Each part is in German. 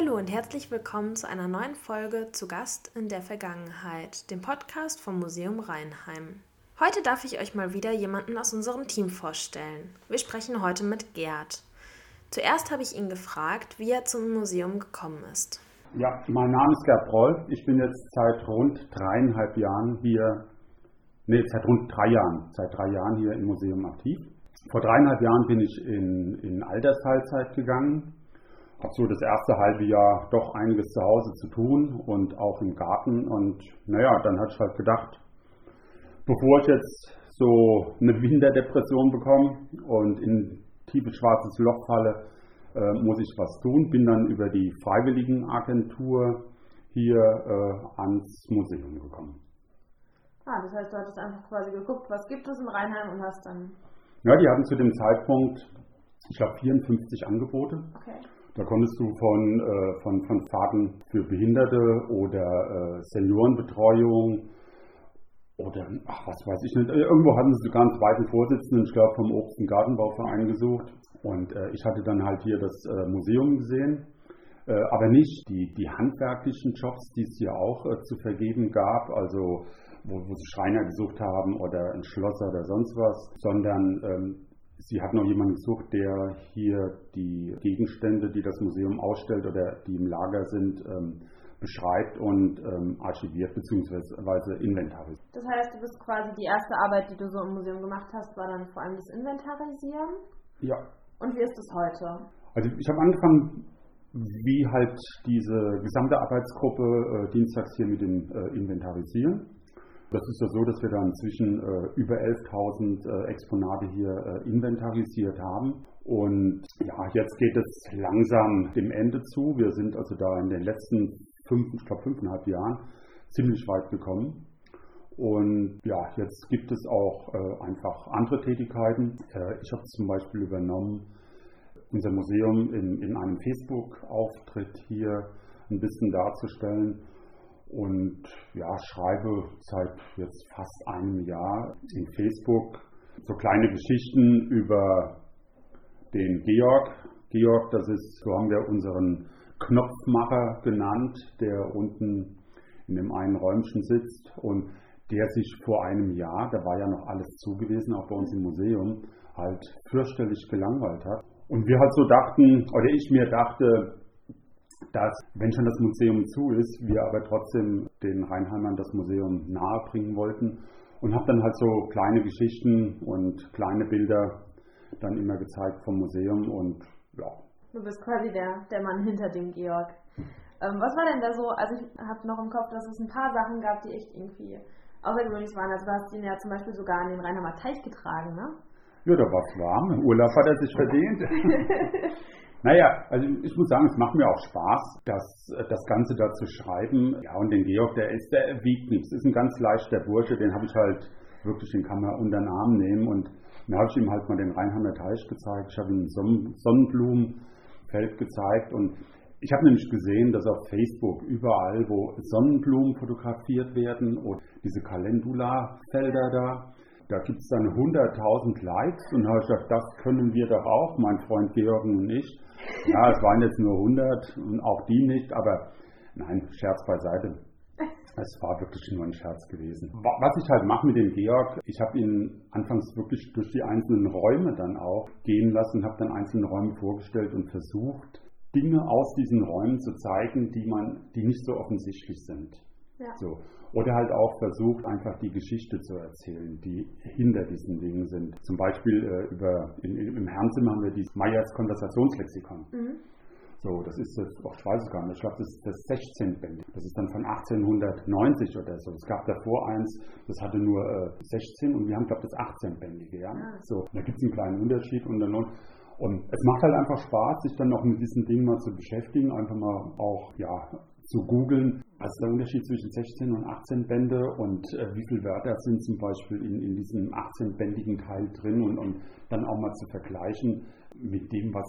Hallo und herzlich willkommen zu einer neuen Folge zu Gast in der Vergangenheit, dem Podcast vom Museum Rheinheim. Heute darf ich euch mal wieder jemanden aus unserem Team vorstellen. Wir sprechen heute mit Gerd. Zuerst habe ich ihn gefragt, wie er zum Museum gekommen ist. Ja, mein Name ist Gerd Proll. Ich bin jetzt seit rund dreieinhalb Jahren hier, nee, seit rund drei Jahren, seit drei Jahren hier im Museum aktiv. Vor dreieinhalb Jahren bin ich in, in Altersteilzeit gegangen, so das erste halbe Jahr doch einiges zu Hause zu tun und auch im Garten. Und naja, dann hatte ich halt gedacht, bevor ich jetzt so eine Winterdepression bekomme und in tiefes schwarzes Loch falle, äh, muss ich was tun. Bin dann über die Freiwilligenagentur hier äh, ans Museum gekommen. Ah, das heißt, du hattest einfach quasi geguckt, was gibt es in Rheinheim und hast dann. Ja, die hatten zu dem Zeitpunkt, ich glaube, 54 Angebote. Okay. Da konntest du von, äh, von, von Fahrten für Behinderte oder äh, Seniorenbetreuung oder ach, was weiß ich nicht. Irgendwo hatten sie sogar einen zweiten Vorsitzenden, ich glaube, vom Obst- und Gartenbauverein gesucht. Und äh, ich hatte dann halt hier das äh, Museum gesehen, äh, aber nicht die, die handwerklichen Jobs, die es hier auch äh, zu vergeben gab, also wo, wo sie Schreiner gesucht haben oder ein Schlosser oder sonst was, sondern ähm, Sie hat noch jemanden gesucht, der hier die Gegenstände, die das Museum ausstellt oder die im Lager sind, ähm, beschreibt und ähm, archiviert bzw. inventarisiert. Das heißt, du bist quasi die erste Arbeit, die du so im Museum gemacht hast, war dann vor allem das Inventarisieren? Ja. Und wie ist es heute? Also ich habe angefangen, wie halt diese gesamte Arbeitsgruppe äh, dienstags hier mit dem äh, Inventarisieren. Das ist ja so, dass wir da inzwischen äh, über 11.000 äh, Exponate hier äh, inventarisiert haben. Und ja, jetzt geht es langsam dem Ende zu. Wir sind also da in den letzten fünf, ich glaube fünfeinhalb Jahren ziemlich weit gekommen. Und ja, jetzt gibt es auch äh, einfach andere Tätigkeiten. Äh, ich habe zum Beispiel übernommen, unser Museum in, in einem Facebook-Auftritt hier ein bisschen darzustellen und ja, schreibe seit jetzt fast einem Jahr in Facebook so kleine Geschichten über den Georg. Georg, das ist, so haben wir unseren Knopfmacher genannt, der unten in dem einen Räumchen sitzt und der sich vor einem Jahr, da war ja noch alles zugewiesen, auch bei uns im Museum, halt fürchterlich gelangweilt hat. Und wir halt so dachten, oder ich mir dachte, dass, wenn schon das Museum zu ist, wir aber trotzdem den Rheinheimern das Museum nahebringen wollten und habe dann halt so kleine Geschichten und kleine Bilder dann immer gezeigt vom Museum und ja. Du bist quasi der, der Mann hinter dem Georg. Ähm, was war denn da so, also ich habe noch im Kopf, dass es ein paar Sachen gab, die echt irgendwie außergewöhnlich waren. Also du hast ihn ja zum Beispiel sogar an den Rheinheimer Teich getragen, ne? Ja, da war es warm. Urlaub hat er sich verdient. Naja, also ich muss sagen, es macht mir auch Spaß, das, das Ganze da zu schreiben. Ja, und den Georg, der ist, der wiegt nichts. Ist ein ganz leichter Bursche, den habe ich halt wirklich, den kann man unter den Arm nehmen. Und dann habe ich ihm halt mal den Rheinheimer Teich gezeigt. Ich habe ihm ein Sonnen Sonnenblumenfeld gezeigt. Und ich habe nämlich gesehen, dass auf Facebook überall, wo Sonnenblumen fotografiert werden oder diese Calendula-Felder da, da gibt es dann 100.000 Likes und habe ich gedacht, das können wir doch auch, mein Freund Georg und ich. Ja, es waren jetzt nur 100 und auch die nicht, aber nein, Scherz beiseite. Es war wirklich nur ein Scherz gewesen. Was ich halt mache mit dem Georg, ich habe ihn anfangs wirklich durch die einzelnen Räume dann auch gehen lassen, habe dann einzelne Räume vorgestellt und versucht, Dinge aus diesen Räumen zu zeigen, die man, die nicht so offensichtlich sind. Ja. So. Oder halt auch versucht, einfach die Geschichte zu erzählen, die hinter diesen Dingen sind. Zum Beispiel äh, über, in, im Herrenzimmer haben wir die Meyers Konversationslexikon. Mhm. So, das ist jetzt, oh, ich weiß es gar nicht, ich glaube, das ist das 16. Band. Das ist dann von 1890 oder so. Es gab davor eins, das hatte nur äh, 16 und wir haben, glaube ich, das 18-bändige. Ja? Ah. So, da gibt es einen kleinen Unterschied und dann und es macht halt einfach Spaß, sich dann noch mit diesen Dingen mal zu beschäftigen, einfach mal auch ja, zu googeln, was ist der Unterschied zwischen 16 und 18 Bände und äh, wie viele Wörter sind zum Beispiel in, in diesem 18-bändigen Teil drin und, und dann auch mal zu vergleichen mit dem, was,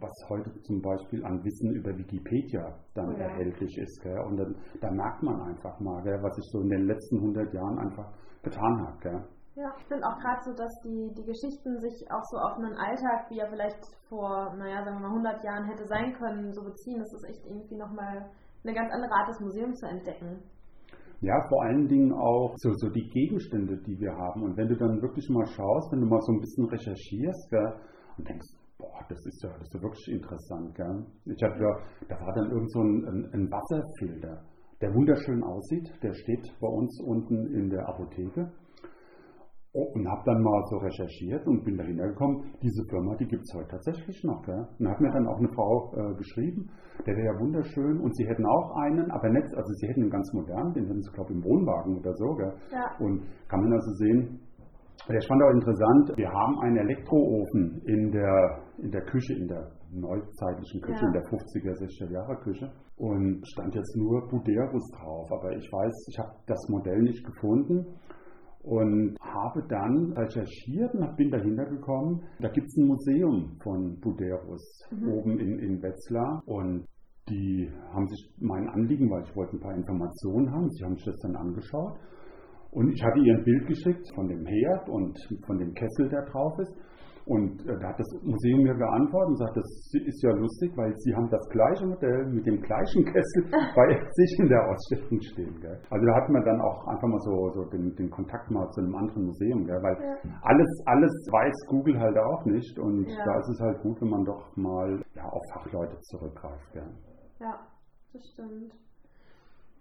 was heute zum Beispiel an Wissen über Wikipedia dann Ja. erhältlich ist. Gell? Und dann, da merkt man einfach mal, gell, was sich so in den letzten 100 Jahren einfach getan hat. Gell? Ja, ich finde auch gerade so, dass die, die Geschichten sich auch so auf einen Alltag, wie er vielleicht vor, naja, sagen wir mal 100 Jahren hätte sein können, so beziehen. Das ist echt irgendwie nochmal eine ganz andere Art, das Museum zu entdecken. Ja, vor allen Dingen auch so, so die Gegenstände, die wir haben. Und wenn du dann wirklich mal schaust, wenn du mal so ein bisschen recherchierst gell, und denkst, boah, das ist ja, das ist ja wirklich interessant. Gell. Ich hatte da, da war dann irgend so ein, ein, ein Wasserfilter, der wunderschön aussieht. Der steht bei uns unten in der Apotheke. Und habe dann mal so recherchiert und bin dahinter gekommen, diese Firma, die gibt es heute tatsächlich noch. Gell? Und hat mir dann auch eine Frau äh, geschrieben, der wäre ja wunderschön und sie hätten auch einen, aber nicht, also sie hätten einen ganz modernen, den hätten sie, glaube ich, im Wohnwagen oder so. Gell? Ja. Und kann man also sehen, der fand auch interessant, wir haben einen Elektroofen in der, in der Küche, in der neuzeitlichen Küche, ja. in der 50er, 60er Jahre Küche und stand jetzt nur Buderus drauf, aber ich weiß, ich habe das Modell nicht gefunden und habe dann recherchiert und bin dahinter gekommen, da gibt es ein Museum von Buderus mhm. oben in, in Wetzlar und die haben sich mein Anliegen, weil ich wollte ein paar Informationen haben, sie haben sich das dann angeschaut. Und ich hatte ihr ein Bild geschickt von dem Herd und von dem Kessel, der drauf ist und äh, da hat das Museum mir geantwortet und sagt, das ist ja lustig, weil sie haben das gleiche Modell mit dem gleichen Kessel bei sich in der Ausstellung stehen. Gell? Also da hat man dann auch einfach mal so, so den, den Kontakt mal zu einem anderen Museum, gell? weil ja. alles, alles weiß Google halt auch nicht und ja. da ist es halt gut, wenn man doch mal ja, auf Fachleute zurückgreift. Gell? Ja, das stimmt.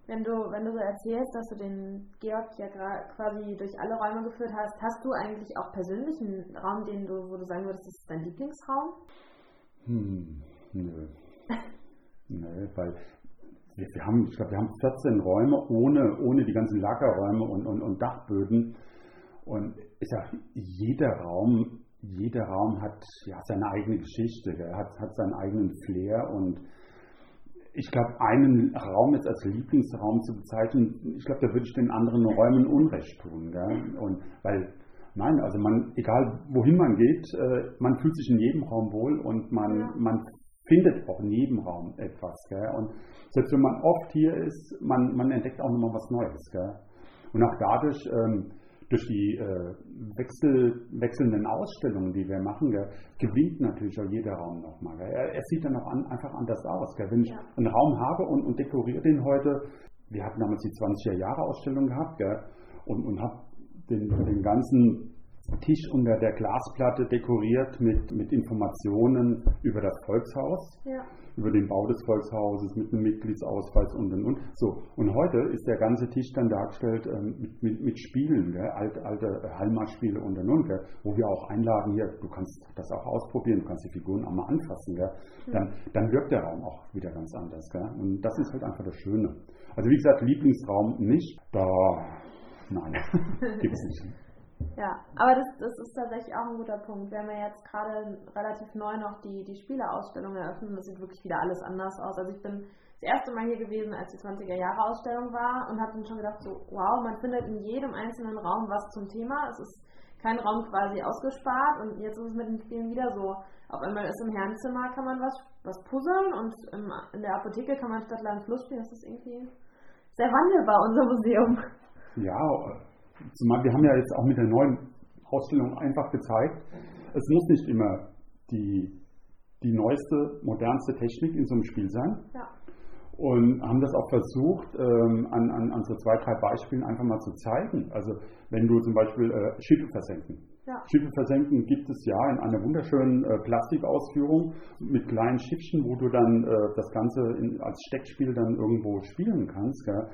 Wenn du, wenn du so erzählst, dass du den Georg ja quasi durch alle Räume geführt hast, hast du eigentlich auch persönlich einen Raum, den du, wo du sagen würdest, das ist dein Lieblingsraum? Hm, nö. nö, weil wir, wir, haben, ich glaube, wir haben 14 Räume ohne, ohne die ganzen Lagerräume und, und, und Dachböden. Und ich sag, jeder Raum, jeder Raum hat ja seine eigene Geschichte, hat, hat seinen eigenen Flair und ich glaube, einen Raum jetzt als Lieblingsraum zu bezeichnen, ich glaube, da würde ich den anderen Räumen Unrecht tun. Gell? Und weil, nein, also man, egal wohin man geht, äh, man fühlt sich in jedem Raum wohl und man, ja. man findet auch in jedem Raum etwas. Gell? Und selbst wenn man oft hier ist, man, man entdeckt auch nochmal was Neues. Gell? Und auch dadurch, ähm, durch die äh, Wechsel, wechselnden Ausstellungen, die wir machen, gell, gewinnt natürlich auch jeder Raum nochmal. Er, er, sieht dann auch an, einfach anders aus. Gell. Wenn ich ja. einen Raum habe und, und dekoriere den heute, wir hatten damals die 20er Jahre Ausstellung gehabt gell, und, und habe den, den ganzen Tisch unter der Glasplatte dekoriert mit, mit Informationen über das Volkshaus. Ja über den Bau des Volkshauses mit einem Mitgliedsausweis und und und. So, und heute ist der ganze Tisch dann dargestellt ähm, mit, mit, mit, Spielen, gell? alte, alte Hallmark-Spiele und und und, gell? wo wir auch einladen, hier, du kannst das auch ausprobieren, du kannst die Figuren auch mal anfassen, gell? Dann, dann wirkt der Raum auch wieder ganz anders. Gell? Und das ist halt einfach das Schöne. Also wie gesagt, Lieblingsraum nicht, da, nein, gibt es nicht. Ja, aber das, das ist tatsächlich auch ein guter Punkt. Wir haben ja jetzt gerade relativ neu noch die, die Spieleausstellung eröffnet und das sieht wirklich wieder alles anders aus. Also ich bin das erste Mal hier gewesen, als die 20er Jahre Ausstellung war und habe dann schon gedacht, so wow, man findet in jedem einzelnen Raum was zum Thema. Es ist kein Raum quasi ausgespart und jetzt ist es mit den Spielen wieder so. Auf einmal ist im Herrenzimmer kann man was, was puzzeln und im, in der Apotheke kann man Stadt, Land, Fluss spielen. Das ist irgendwie sehr wandelbar, unser Museum. Ja, Zumal wir haben ja jetzt auch mit der neuen Ausstellung einfach gezeigt, es muss nicht immer die, die neueste, modernste Technik in so einem Spiel sein. Ja. Und haben das auch versucht, ähm, an, an, an so zwei, drei Beispielen einfach mal zu zeigen. Also wenn du zum Beispiel äh, Schiffe versenken. Ja. Schiffe versenken gibt es ja in einer wunderschönen äh, Plastikausführung mit kleinen Schiffchen, wo du dann äh, das Ganze in, als Steckspiel dann irgendwo spielen kannst. Gell?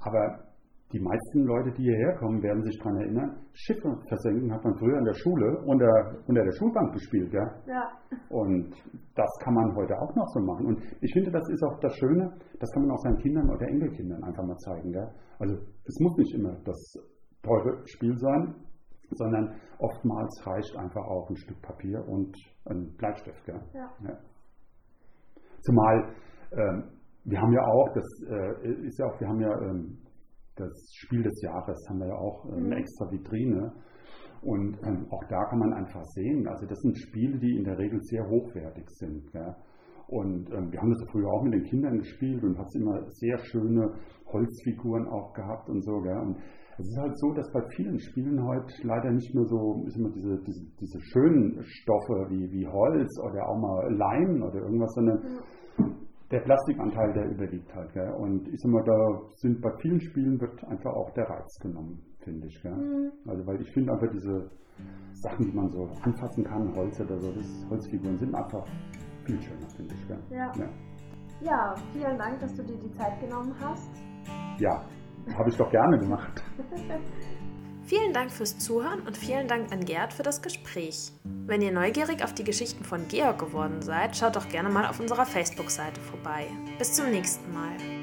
Aber die meisten Leute, die hierher kommen, werden sich daran erinnern, Schiffe versenken hat man früher in der Schule unter, unter der Schulbank gespielt. Ja? ja. Und das kann man heute auch noch so machen. Und ich finde, das ist auch das Schöne, das kann man auch seinen Kindern oder Enkelkindern einfach mal zeigen. Ja? Also es muss nicht immer das teure Spiel sein, sondern oftmals reicht einfach auch ein Stück Papier und ein Bleistift. Ja? Ja. Zumal ähm, wir haben ja auch, das äh, ist ja auch, wir haben ja ähm, das Spiel des Jahres haben wir ja auch äh, eine mhm. extra Vitrine. Und ähm, auch da kann man einfach sehen, also das sind Spiele, die in der Regel sehr hochwertig sind. Gell? Und ähm, wir haben das früher auch mit den Kindern gespielt und hast immer sehr schöne Holzfiguren auch gehabt und so. Gell? Und Es ist halt so, dass bei vielen Spielen heute leider nicht mehr so ist immer diese, diese, diese schönen Stoffe wie, wie Holz oder auch mal Leim oder irgendwas, sondern der Plastikanteil, der überwiegt halt. Gell? Und ich sag mal, da sind bei vielen Spielen wird einfach auch der Reiz genommen, finde ich. Mhm. Also weil ich finde einfach diese Sachen, die man so anfassen kann, Holz oder so, das Holzfiguren sind einfach viel schöner, finde ich. Ja. ja. Ja, vielen Dank, dass du dir die Zeit genommen hast. Ja, habe ich doch gerne gemacht. Vielen Dank fürs Zuhören und vielen Dank an Gerd für das Gespräch. Wenn ihr neugierig auf die Geschichten von Georg geworden seid, schaut doch gerne mal auf unserer Facebook-Seite vorbei. Bis zum nächsten Mal.